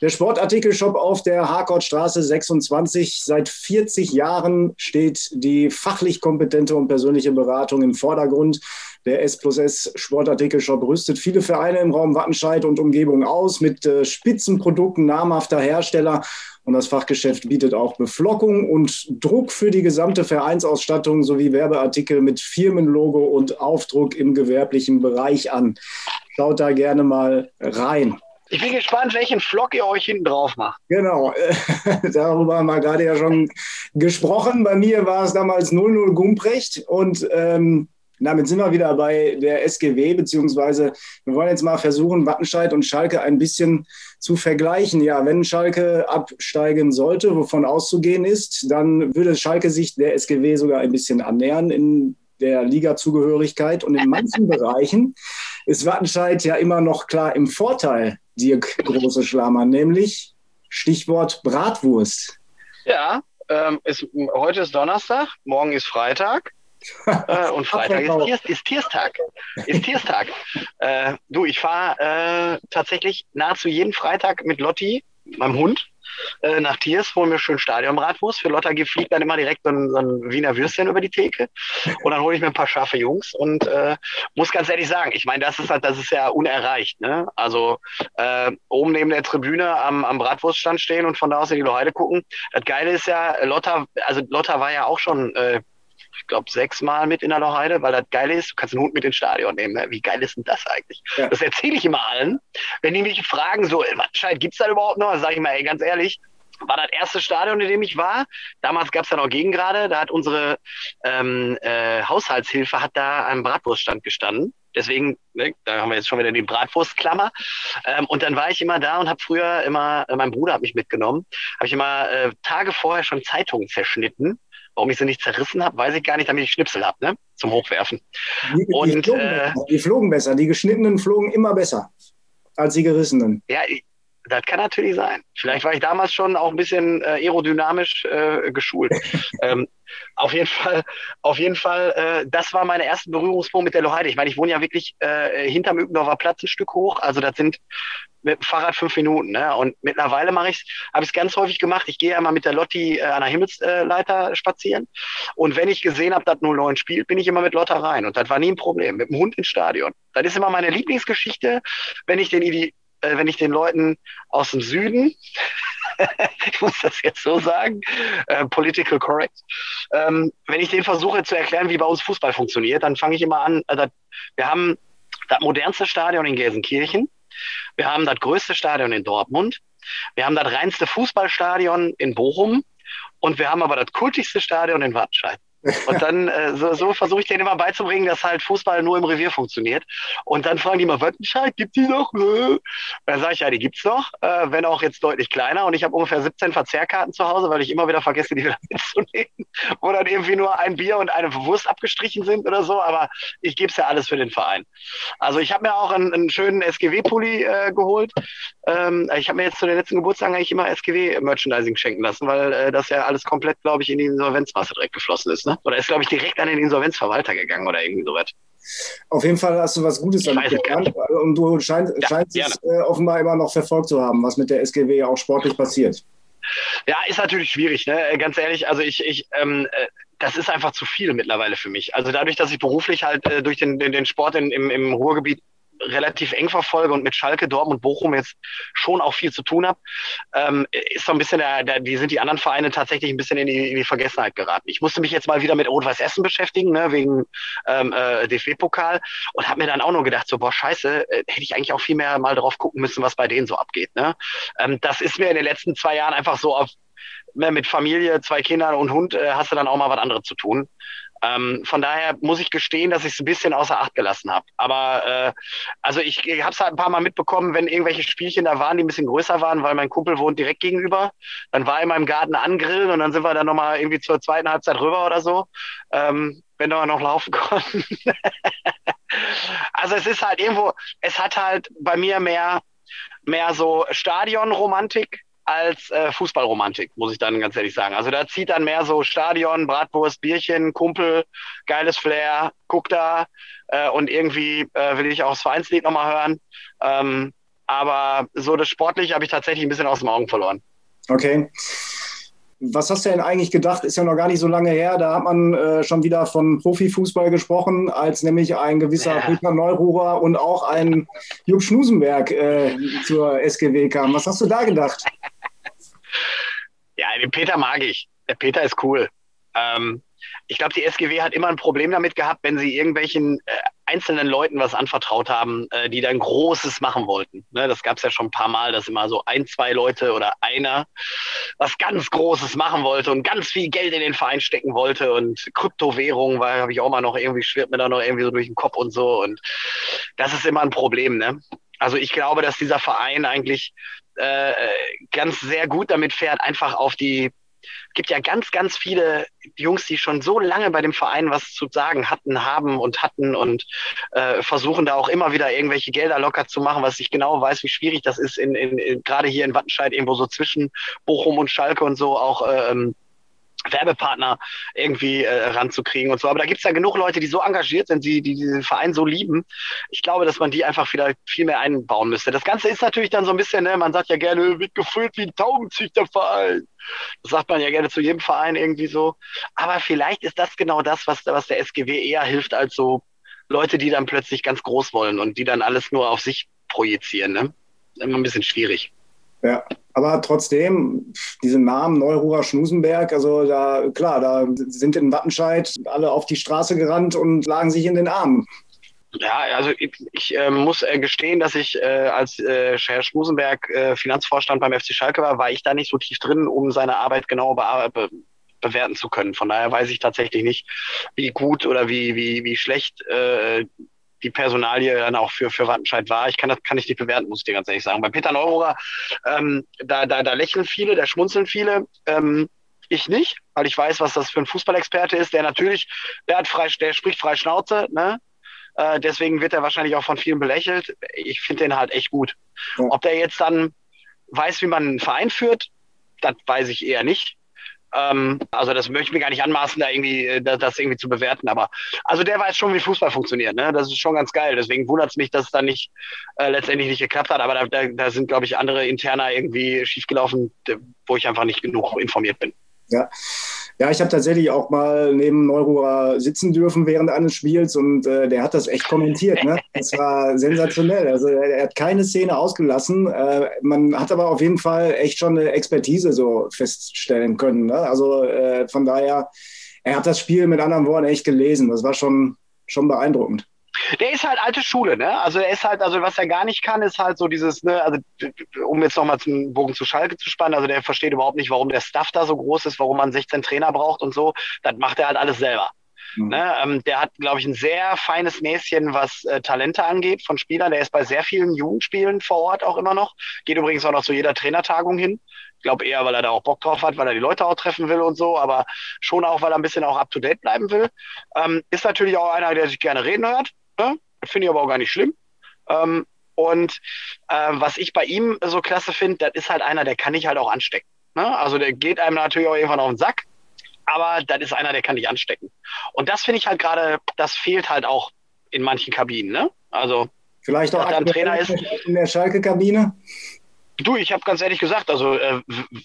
Der Sportartikelshop auf der Harkortstraße 26. Seit 40 Jahren steht die fachlich kompetente und persönliche Beratung im Vordergrund. Der S plus S Sportartikelshop rüstet viele Vereine im Raum Wattenscheid und Umgebung aus mit äh, Spitzenprodukten namhafter Hersteller. Und das Fachgeschäft bietet auch Beflockung und Druck für die gesamte Vereinsausstattung sowie Werbeartikel mit Firmenlogo und Aufdruck im gewerblichen Bereich an. Schaut da gerne mal rein. Ich bin gespannt, welchen Flock ihr euch hinten drauf macht. Genau, darüber haben wir gerade ja schon gesprochen. Bei mir war es damals 0-0 Gumprecht und ähm, damit sind wir wieder bei der SGW, beziehungsweise wir wollen jetzt mal versuchen, Wattenscheid und Schalke ein bisschen zu vergleichen. Ja, wenn Schalke absteigen sollte, wovon auszugehen ist, dann würde Schalke sich der SGW sogar ein bisschen annähern in der Liga-Zugehörigkeit. Und in manchen Bereichen ist Wattenscheid ja immer noch klar im Vorteil Dirk Große Schlammer, nämlich Stichwort Bratwurst. Ja, ähm, ist, heute ist Donnerstag, morgen ist Freitag. Äh, und Freitag ist, Tiers, ist Tierstag. Ist Tierstag. äh, du, ich fahre äh, tatsächlich nahezu jeden Freitag mit Lotti, meinem Hund, äh, nach Tiers, holen wir schön Stadionbratwurst. Für Lotta fliegt dann immer direkt so ein, so ein, Wiener Würstchen über die Theke. Und dann hole ich mir ein paar scharfe Jungs und äh, muss ganz ehrlich sagen, ich meine, das ist halt, das ist ja unerreicht. Ne? Also äh, oben neben der Tribüne am, am Bratwurststand stehen und von da aus in die Loheide gucken. Das Geile ist ja, Lotta, also Lotta war ja auch schon äh, ich glaube, sechsmal mit in der Lochheide, weil das geil ist. Du kannst den Hund mit ins Stadion nehmen. Ne? Wie geil ist denn das eigentlich? Ja. Das erzähle ich immer allen. Wenn die mich fragen, so, Wattenscheid, gibt es da überhaupt noch? Sage ich mal, ey, ganz ehrlich, war das erste Stadion, in dem ich war. Damals gab es ja noch Gegengrade. Da hat unsere ähm, äh, Haushaltshilfe hat da am Bratwurststand gestanden. Deswegen, ne, da haben wir jetzt schon wieder die Bratwurstklammer. Ähm, und dann war ich immer da und habe früher immer, äh, mein Bruder hat mich mitgenommen, habe ich immer äh, Tage vorher schon Zeitungen zerschnitten Warum ich sie nicht zerrissen habe, weiß ich gar nicht, damit ich Schnipsel habe, ne? Zum Hochwerfen. Die, die, und, flogen äh, die flogen besser. Die geschnittenen flogen immer besser als die gerissenen. Ja, das kann natürlich sein. Vielleicht war ich damals schon auch ein bisschen äh, aerodynamisch äh, geschult. ähm, auf jeden Fall, auf jeden Fall, äh, das war meine erste Berührungspunkt mit der Loheide. Ich meine, ich wohne ja wirklich äh, hinterm Übendorfer Platz ein Stück hoch. Also das sind mit dem Fahrrad fünf Minuten. Ne? Und mittlerweile mache ich habe ich es ganz häufig gemacht. Ich gehe einmal mit der Lotti äh, an der Himmelsleiter spazieren. Und wenn ich gesehen habe, dass 09 spielt, bin ich immer mit Lotta rein. Und das war nie ein Problem. Mit dem Hund ins Stadion. Das ist immer meine Lieblingsgeschichte, wenn ich den äh, wenn ich den Leuten aus dem Süden, ich muss das jetzt so sagen, äh, political correct, ähm, wenn ich denen versuche zu erklären, wie bei uns Fußball funktioniert, dann fange ich immer an, dat, wir haben das modernste Stadion in Gelsenkirchen, wir haben das größte Stadion in Dortmund, wir haben das reinste Fußballstadion in Bochum und wir haben aber das kultigste Stadion in Wattenscheid. Und dann äh, so, so versuche ich denen immer beizubringen, dass halt Fußball nur im Revier funktioniert. Und dann fragen die mal, Wattenscheid, gibt die noch? Dann sage ich, ja, die gibt's noch, äh, wenn auch jetzt deutlich kleiner. Und ich habe ungefähr 17 Verzehrkarten zu Hause, weil ich immer wieder vergesse, die wieder mitzunehmen. Wo dann irgendwie nur ein Bier und eine Wurst abgestrichen sind oder so. Aber ich gebe es ja alles für den Verein. Also ich habe mir auch einen, einen schönen SGW-Pulli äh, geholt. Ähm, ich habe mir jetzt zu den letzten Geburtstagen eigentlich immer SGW-Merchandising schenken lassen, weil äh, das ja alles komplett, glaube ich, in die Insolvenzmasse direkt geflossen ist. Ne? Oder ist, glaube ich, direkt an den Insolvenzverwalter gegangen oder irgendwie sowas. Auf jeden Fall hast du was Gutes damit gelernt und du schein, ja, scheinst gerne. es äh, offenbar immer noch verfolgt zu haben, was mit der SGW auch sportlich passiert. Ja, ist natürlich schwierig, ne? Ganz ehrlich, also ich, ich ähm, äh, das ist einfach zu viel mittlerweile für mich. Also dadurch, dass ich beruflich halt äh, durch den, den, den Sport in, im, im Ruhrgebiet relativ eng verfolge und mit Schalke, Dortmund, Bochum jetzt schon auch viel zu tun habe, ähm, ist so ein bisschen der, der, die sind die anderen Vereine tatsächlich ein bisschen in die, in die Vergessenheit geraten. Ich musste mich jetzt mal wieder mit Rot-Weiß Essen beschäftigen, ne, wegen ähm, äh, DFB-Pokal und habe mir dann auch nur gedacht, so boah, scheiße, äh, hätte ich eigentlich auch viel mehr mal drauf gucken müssen, was bei denen so abgeht. Ne? Ähm, das ist mir in den letzten zwei Jahren einfach so auf ne, mit Familie, zwei Kindern und Hund äh, hast du dann auch mal was anderes zu tun. Ähm, von daher muss ich gestehen, dass ich es ein bisschen außer Acht gelassen habe. Aber äh, also ich, ich habe es halt ein paar Mal mitbekommen, wenn irgendwelche Spielchen da waren, die ein bisschen größer waren, weil mein Kumpel wohnt direkt gegenüber. Dann war er in meinem Garten angrillen und dann sind wir dann nochmal irgendwie zur zweiten Halbzeit rüber oder so, ähm, wenn wir noch laufen konnten. also es ist halt irgendwo, es hat halt bei mir mehr, mehr so Stadionromantik als äh, Fußballromantik, muss ich dann ganz ehrlich sagen. Also da zieht dann mehr so Stadion, Bratwurst, Bierchen, Kumpel, geiles Flair, guck da äh, und irgendwie äh, will ich auch das Vereinslied nochmal hören. Ähm, aber so das Sportliche habe ich tatsächlich ein bisschen aus den Augen verloren. Okay. Was hast du denn eigentlich gedacht? Ist ja noch gar nicht so lange her. Da hat man äh, schon wieder von Profifußball gesprochen, als nämlich ein gewisser ja. Peter Neururer und auch ein Jupp Schnusenberg äh, zur SGW kam. Was hast du da gedacht? Ja, den Peter mag ich. Der Peter ist cool. Ähm, ich glaube, die SGW hat immer ein Problem damit gehabt, wenn sie irgendwelchen äh, einzelnen Leuten was anvertraut haben, äh, die dann Großes machen wollten. Ne, das gab es ja schon ein paar Mal, dass immer so ein, zwei Leute oder einer was ganz Großes machen wollte und ganz viel Geld in den Verein stecken wollte und Kryptowährung, weil habe ich auch mal noch irgendwie, schwirrt mir da noch irgendwie so durch den Kopf und so. Und das ist immer ein Problem, ne? Also ich glaube, dass dieser Verein eigentlich äh, ganz sehr gut damit fährt, einfach auf die gibt ja ganz, ganz viele Jungs, die schon so lange bei dem Verein was zu sagen hatten, haben und hatten und äh, versuchen da auch immer wieder irgendwelche Gelder locker zu machen, was ich genau weiß, wie schwierig das ist, in, in, in gerade hier in Wattenscheid irgendwo so zwischen Bochum und Schalke und so auch ähm, Werbepartner irgendwie äh, ranzukriegen und so. Aber da gibt's ja genug Leute, die so engagiert sind, die, die diesen Verein so lieben. Ich glaube, dass man die einfach wieder viel mehr einbauen müsste. Das Ganze ist natürlich dann so ein bisschen, ne, man sagt ja gerne, wird gefüllt wie ein Taubenzüchterverein. Das sagt man ja gerne zu jedem Verein irgendwie so. Aber vielleicht ist das genau das, was, was der SGW eher hilft, als so Leute, die dann plötzlich ganz groß wollen und die dann alles nur auf sich projizieren. Ne? Immer ein bisschen schwierig. Ja, aber trotzdem, diesen Namen Neururer Schnusenberg, also da, klar, da sind in Wattenscheid alle auf die Straße gerannt und lagen sich in den Armen. Ja, also ich, ich äh, muss äh, gestehen, dass ich äh, als äh, Herr Schmusenberg äh, Finanzvorstand beim FC Schalke war, war ich da nicht so tief drin, um seine Arbeit genau be bewerten zu können. Von daher weiß ich tatsächlich nicht, wie gut oder wie, wie, wie schlecht äh, die Personalie dann auch für, für Wattenscheid war. Ich kann das kann ich nicht bewerten, muss ich dir ganz ehrlich sagen. Bei Peter Neurohrer, ähm, da, da, da lächeln viele, da schmunzeln viele. Ähm, ich nicht, weil ich weiß, was das für ein Fußballexperte ist, der natürlich, der hat frei, der spricht frei Schnauze, ne? Äh, deswegen wird er wahrscheinlich auch von vielen belächelt. Ich finde den halt echt gut. Ja. Ob der jetzt dann weiß, wie man einen Verein führt, das weiß ich eher nicht. Ähm, also das möchte ich mir gar nicht anmaßen, da irgendwie äh, das, das, irgendwie zu bewerten. Aber also der weiß schon, wie Fußball funktioniert. Ne? Das ist schon ganz geil. Deswegen wundert es mich, dass es dann nicht äh, letztendlich nicht geklappt hat. Aber da, da, da sind, glaube ich, andere Interner irgendwie schiefgelaufen, wo ich einfach nicht genug informiert bin. Ja. Ja, ich habe tatsächlich auch mal neben Neururer sitzen dürfen während eines Spiels und äh, der hat das echt kommentiert. Ne? Das war sensationell. Also er, hat keine Szene ausgelassen. Äh, man hat aber auf jeden Fall echt schon eine Expertise so feststellen können. Ne? Also äh, von daher, er hat das Spiel mit anderen Worten echt gelesen. Das war schon, schon beeindruckend. Der ist halt alte Schule, ne? Also er ist halt, also was er gar nicht kann, ist halt so dieses, ne, also um jetzt nochmal zum Bogen zu Schalke zu spannen, also der versteht überhaupt nicht, warum der Staff da so groß ist, warum man 16 Trainer braucht und so. Das macht er halt alles selber. Mhm. Ne, ähm, der hat, glaube ich, ein sehr feines Näschen, was äh, Talente angeht von Spielern. Der ist bei sehr vielen Jugendspielen vor Ort auch immer noch. Geht übrigens auch noch zu jeder Trainertagung hin. Ich glaube eher, weil er da auch Bock drauf hat, weil er die Leute auch treffen will und so, aber schon auch, weil er ein bisschen auch up to date bleiben will. Ähm, ist natürlich auch einer, der sich gerne reden hört. Ne? Finde ich aber auch gar nicht schlimm. Ähm, und äh, was ich bei ihm so klasse finde, das ist halt einer, der kann ich halt auch anstecken. Ne? Also der geht einem natürlich auch irgendwann auf den Sack, aber das ist einer, der kann dich anstecken. Und das finde ich halt gerade, das fehlt halt auch in manchen Kabinen. Ne? Also vielleicht auch ein Trainer ist in der Schalke-Kabine. Du, ich habe ganz ehrlich gesagt, also äh,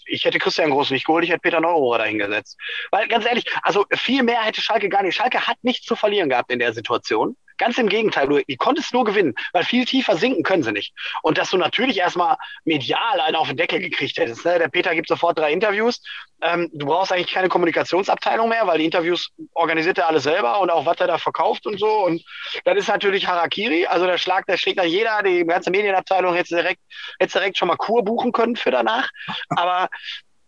ich hätte Christian Groß nicht geholt, ich hätte Peter Neurohrer dahingesetzt. Weil ganz ehrlich, also viel mehr hätte Schalke gar nicht. Schalke hat nichts zu verlieren gehabt in der Situation. Ganz im Gegenteil, du, die konntest nur gewinnen, weil viel tiefer sinken können sie nicht. Und dass du natürlich erstmal medial einen auf den Deckel gekriegt hättest. Ne? Der Peter gibt sofort drei Interviews. Ähm, du brauchst eigentlich keine Kommunikationsabteilung mehr, weil die Interviews organisiert er alles selber und auch was er da verkauft und so. Und das ist natürlich Harakiri. Also der Schlag, der schlägt nach jeder, die ganze Medienabteilung hätte direkt, hätte direkt schon mal Kur buchen können für danach. Aber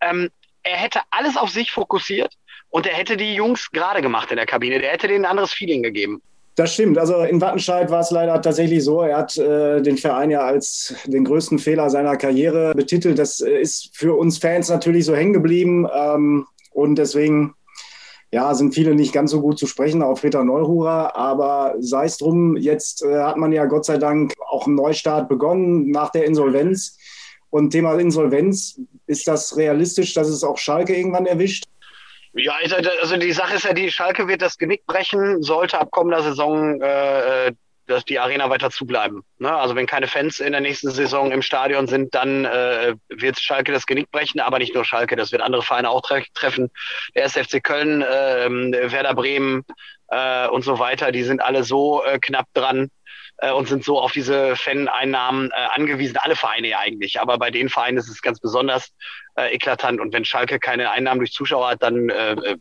ähm, er hätte alles auf sich fokussiert und er hätte die Jungs gerade gemacht in der Kabine. Der hätte denen ein anderes Feeling gegeben. Das stimmt. Also in Wattenscheid war es leider tatsächlich so. Er hat äh, den Verein ja als den größten Fehler seiner Karriere betitelt. Das äh, ist für uns Fans natürlich so hängen geblieben. Ähm, und deswegen ja, sind viele nicht ganz so gut zu sprechen auf Peter Neururer. Aber sei es drum, jetzt äh, hat man ja Gott sei Dank auch einen Neustart begonnen nach der Insolvenz. Und Thema Insolvenz, ist das realistisch, dass es auch Schalke irgendwann erwischt? Ja, also, die Sache ist ja, die Schalke wird das Genick brechen, sollte ab kommender Saison äh, dass die Arena weiter zubleiben. Ne? Also wenn keine Fans in der nächsten Saison im Stadion sind, dann äh, wird Schalke das Genick brechen, aber nicht nur Schalke, das wird andere Vereine auch tre treffen. Der SFC Köln, äh, Werder Bremen äh, und so weiter, die sind alle so äh, knapp dran äh, und sind so auf diese Fan-Einnahmen äh, angewiesen. Alle Vereine ja eigentlich, aber bei den Vereinen ist es ganz besonders äh, eklatant. Und wenn Schalke keine Einnahmen durch Zuschauer hat, dann äh, äh,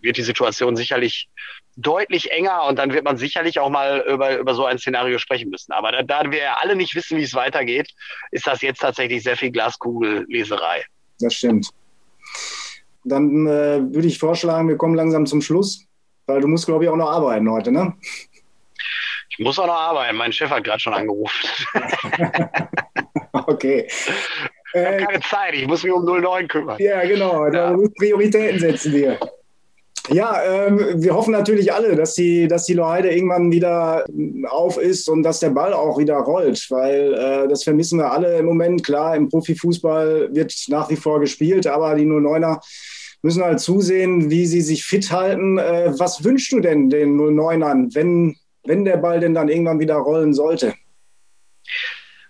wird die Situation sicherlich deutlich enger und dann wird man sicherlich auch mal über, über so ein Szenario sprechen müssen. Aber da, da wir ja alle nicht wissen, wie es weitergeht, ist das jetzt tatsächlich sehr viel Glaskugelleserei. Das stimmt. Dann äh, würde ich vorschlagen, wir kommen langsam zum Schluss, weil du musst, glaube ich, auch noch arbeiten heute, ne? Ich muss auch noch arbeiten. Mein Chef hat gerade schon angerufen. okay. Ich habe keine Zeit, ich muss mich um 09 kümmern. Ja, genau. Da ja. muss Prioritäten setzen wir. Ja, ähm, wir hoffen natürlich alle, dass die, dass die Loheide irgendwann wieder auf ist und dass der Ball auch wieder rollt, weil äh, das vermissen wir alle im Moment. Klar, im Profifußball wird nach wie vor gespielt, aber die 09er müssen halt zusehen, wie sie sich fit halten. Äh, was wünschst du denn den 09ern, wenn wenn der Ball denn dann irgendwann wieder rollen sollte?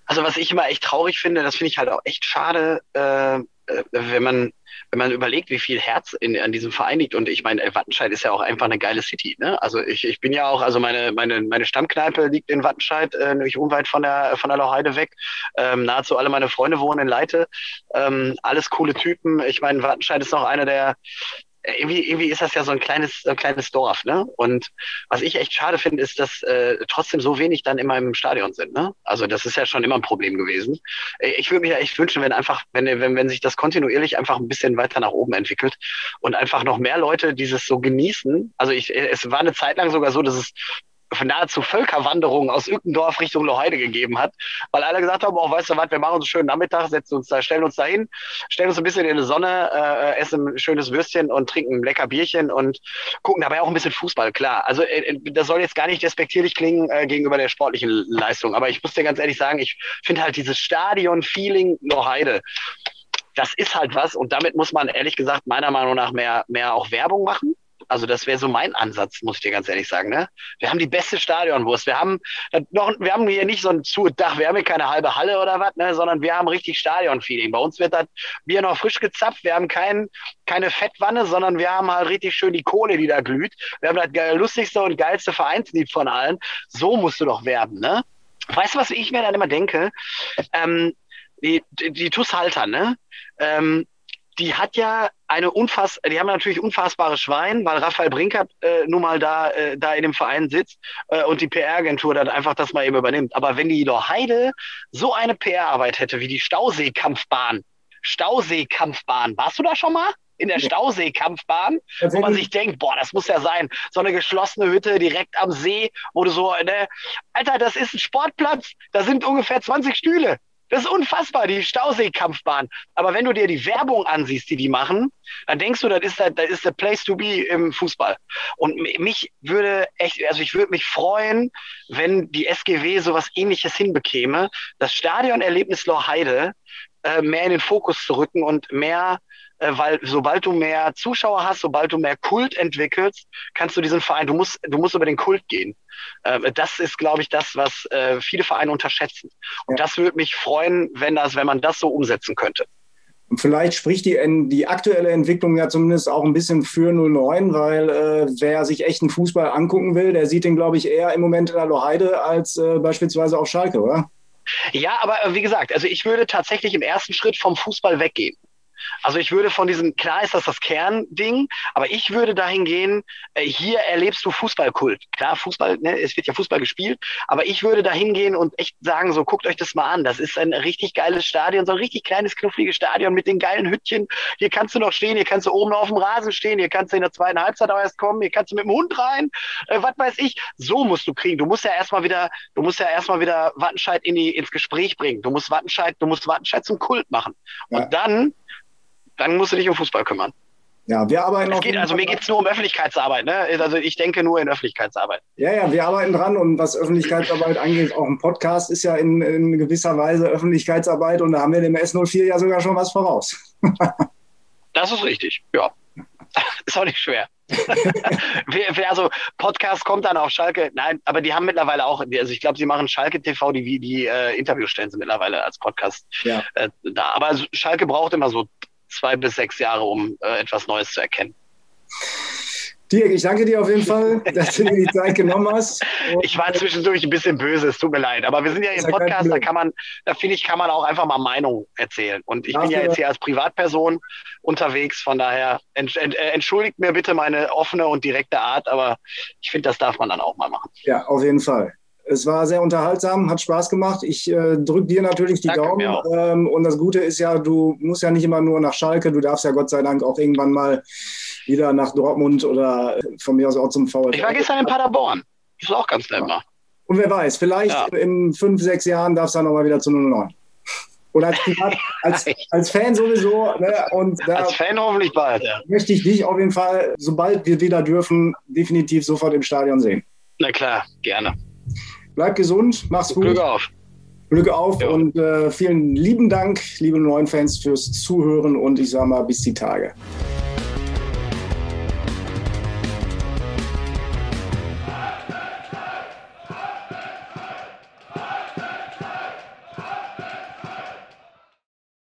Also was ich immer echt traurig finde, das finde ich halt auch echt schade, äh, äh, wenn man wenn man überlegt, wie viel Herz in, an diesem Verein liegt. Und ich meine, Wattenscheid ist ja auch einfach eine geile City. Ne? Also ich, ich bin ja auch, also meine, meine, meine Stammkneipe liegt in Wattenscheid, äh, nicht unweit von der, von der Lauheide weg. Ähm, nahezu alle meine Freunde wohnen in Leite. Ähm, alles coole Typen. Ich meine, Wattenscheid ist noch einer der, irgendwie, irgendwie ist das ja so ein kleines, ein kleines Dorf, ne? Und was ich echt schade finde, ist, dass äh, trotzdem so wenig dann immer im Stadion sind, ne? Also das ist ja schon immer ein Problem gewesen. Äh, ich würde mir ja echt wünschen, wenn einfach, wenn, wenn, wenn sich das kontinuierlich einfach ein bisschen weiter nach oben entwickelt und einfach noch mehr Leute dieses so genießen. Also ich, es war eine Zeit lang sogar so, dass es nahezu Völkerwanderung aus Ückendorf Richtung Loheide gegeben hat, weil alle gesagt haben, oh, weißt du was, wir machen uns einen schönen Nachmittag, setzen uns da, stellen uns da hin, stellen uns ein bisschen in die Sonne, äh, essen ein schönes Würstchen und trinken ein lecker Bierchen und gucken dabei auch ein bisschen Fußball, klar. Also äh, äh, das soll jetzt gar nicht despektierlich klingen äh, gegenüber der sportlichen Leistung, aber ich muss dir ganz ehrlich sagen, ich finde halt dieses Stadion-Feeling Loheide, das ist halt was und damit muss man ehrlich gesagt meiner Meinung nach mehr, mehr auch Werbung machen also das wäre so mein Ansatz, muss ich dir ganz ehrlich sagen. Ne? Wir haben die beste Stadionwurst. Wir haben noch, wir haben hier nicht so ein Zudach, wir haben hier keine halbe Halle oder was, ne? sondern wir haben richtig Stadionfeeling. Bei uns wird das Bier noch frisch gezapft. Wir haben kein, keine Fettwanne, sondern wir haben halt richtig schön die Kohle, die da glüht. Wir haben das lustigste und geilste Vereinslied von allen. So musst du doch werben, ne? Weißt du, was ich mir dann immer denke? Ähm, die, die, die TUS Halter, ne? Ähm, die hat ja eine unfass, die haben natürlich unfassbare Schwein, weil Raphael Brinkert äh, nun mal da, äh, da in dem Verein sitzt äh, und die PR-Agentur dann einfach das mal eben übernimmt. Aber wenn die Heide so eine PR-Arbeit hätte wie die Stausee-Kampfbahn, Stausee-Kampfbahn, warst du da schon mal? in der Stausee-Kampfbahn, wo man sich denkt, boah, das muss ja sein. So eine geschlossene Hütte direkt am See, wo du so, ne, Alter, das ist ein Sportplatz, da sind ungefähr 20 Stühle. Das ist unfassbar, die Stausee-Kampfbahn. Aber wenn du dir die Werbung ansiehst, die die machen, dann denkst du, das ist der, das ist der Place to be im Fußball. Und mich würde echt, also ich würde mich freuen, wenn die SGW sowas ähnliches hinbekäme, das Stadionerlebnis Lorheide äh, mehr in den Fokus zu rücken und mehr weil sobald du mehr Zuschauer hast, sobald du mehr Kult entwickelst, kannst du diesen Verein, du musst, du musst über den Kult gehen. Äh, das ist, glaube ich, das, was äh, viele Vereine unterschätzen. Und ja. das würde mich freuen, wenn das, wenn man das so umsetzen könnte. Und vielleicht spricht die, die aktuelle Entwicklung ja zumindest auch ein bisschen für 09, weil äh, wer sich echten Fußball angucken will, der sieht den, glaube ich, eher im Moment in der Loheide als äh, beispielsweise auf Schalke, oder? Ja, aber äh, wie gesagt, also ich würde tatsächlich im ersten Schritt vom Fußball weggehen. Also ich würde von diesen, klar ist das das Kernding, aber ich würde dahin gehen, äh, hier erlebst du Fußballkult. Klar, Fußball, ne, es wird ja Fußball gespielt, aber ich würde dahin gehen und echt sagen, so guckt euch das mal an. Das ist ein richtig geiles Stadion, so ein richtig kleines, knuffliges Stadion mit den geilen Hüttchen. Hier kannst du noch stehen, hier kannst du oben auf dem Rasen stehen, hier kannst du in der zweiten Halbzeit auch erst kommen, hier kannst du mit dem Hund rein, äh, was weiß ich. So musst du kriegen. Du musst ja erstmal wieder, du musst ja erstmal wieder Wattenscheid in die, ins Gespräch bringen. Du musst Wattenscheid, du musst Wattenscheid zum Kult machen. Und ja. dann dann musst du dich um Fußball kümmern. Ja, wir arbeiten es geht, Also mir geht es nur um Öffentlichkeitsarbeit. Ne? Also ich denke nur in Öffentlichkeitsarbeit. Ja, ja, wir arbeiten dran und was Öffentlichkeitsarbeit angeht, auch ein Podcast ist ja in, in gewisser Weise Öffentlichkeitsarbeit und da haben wir dem S04 ja sogar schon was voraus. das ist richtig, ja. ist auch nicht schwer. also Podcast kommt dann auf Schalke. Nein, aber die haben mittlerweile auch, also ich glaube, sie machen Schalke TV, die, die äh, Interviewstellen sind mittlerweile als Podcast ja. äh, da. Aber Schalke braucht immer so zwei bis sechs Jahre, um äh, etwas Neues zu erkennen. Dirk, ich danke dir auf jeden Fall, dass du dir die Zeit genommen hast. Und ich war zwischendurch ein bisschen böse, es tut mir leid. Aber wir sind ja im Podcast, da kann man, da finde ich, kann man auch einfach mal Meinung erzählen. Und ich Darf bin ja jetzt hier als Privatperson unterwegs, von daher äh, entschuldigt mir bitte meine offene und direkte Art, aber ich finde, das darf man dann auch mal machen. Ja, auf jeden Fall. Es war sehr unterhaltsam, hat Spaß gemacht. Ich äh, drücke dir natürlich die Danke, Daumen. Ähm, und das Gute ist ja, du musst ja nicht immer nur nach Schalke, du darfst ja Gott sei Dank auch irgendwann mal wieder nach Dortmund oder von mir aus auch zum VfL. Ich war gestern in Paderborn. Das war auch ganz nett mal. Und wer weiß, vielleicht ja. in fünf, sechs Jahren darfst du dann nochmal wieder zu 09. Oder als, Privat, als, als Fan sowieso. Ne? Und da als Fan hoffentlich bald, ja. Möchte ich dich auf jeden Fall, sobald wir wieder dürfen, definitiv sofort im Stadion sehen. Na klar, gerne. Bleib gesund, mach's gut. Glück auf. Glück auf ja. und äh, vielen lieben Dank, liebe neuen Fans, fürs Zuhören und ich sage mal bis die Tage.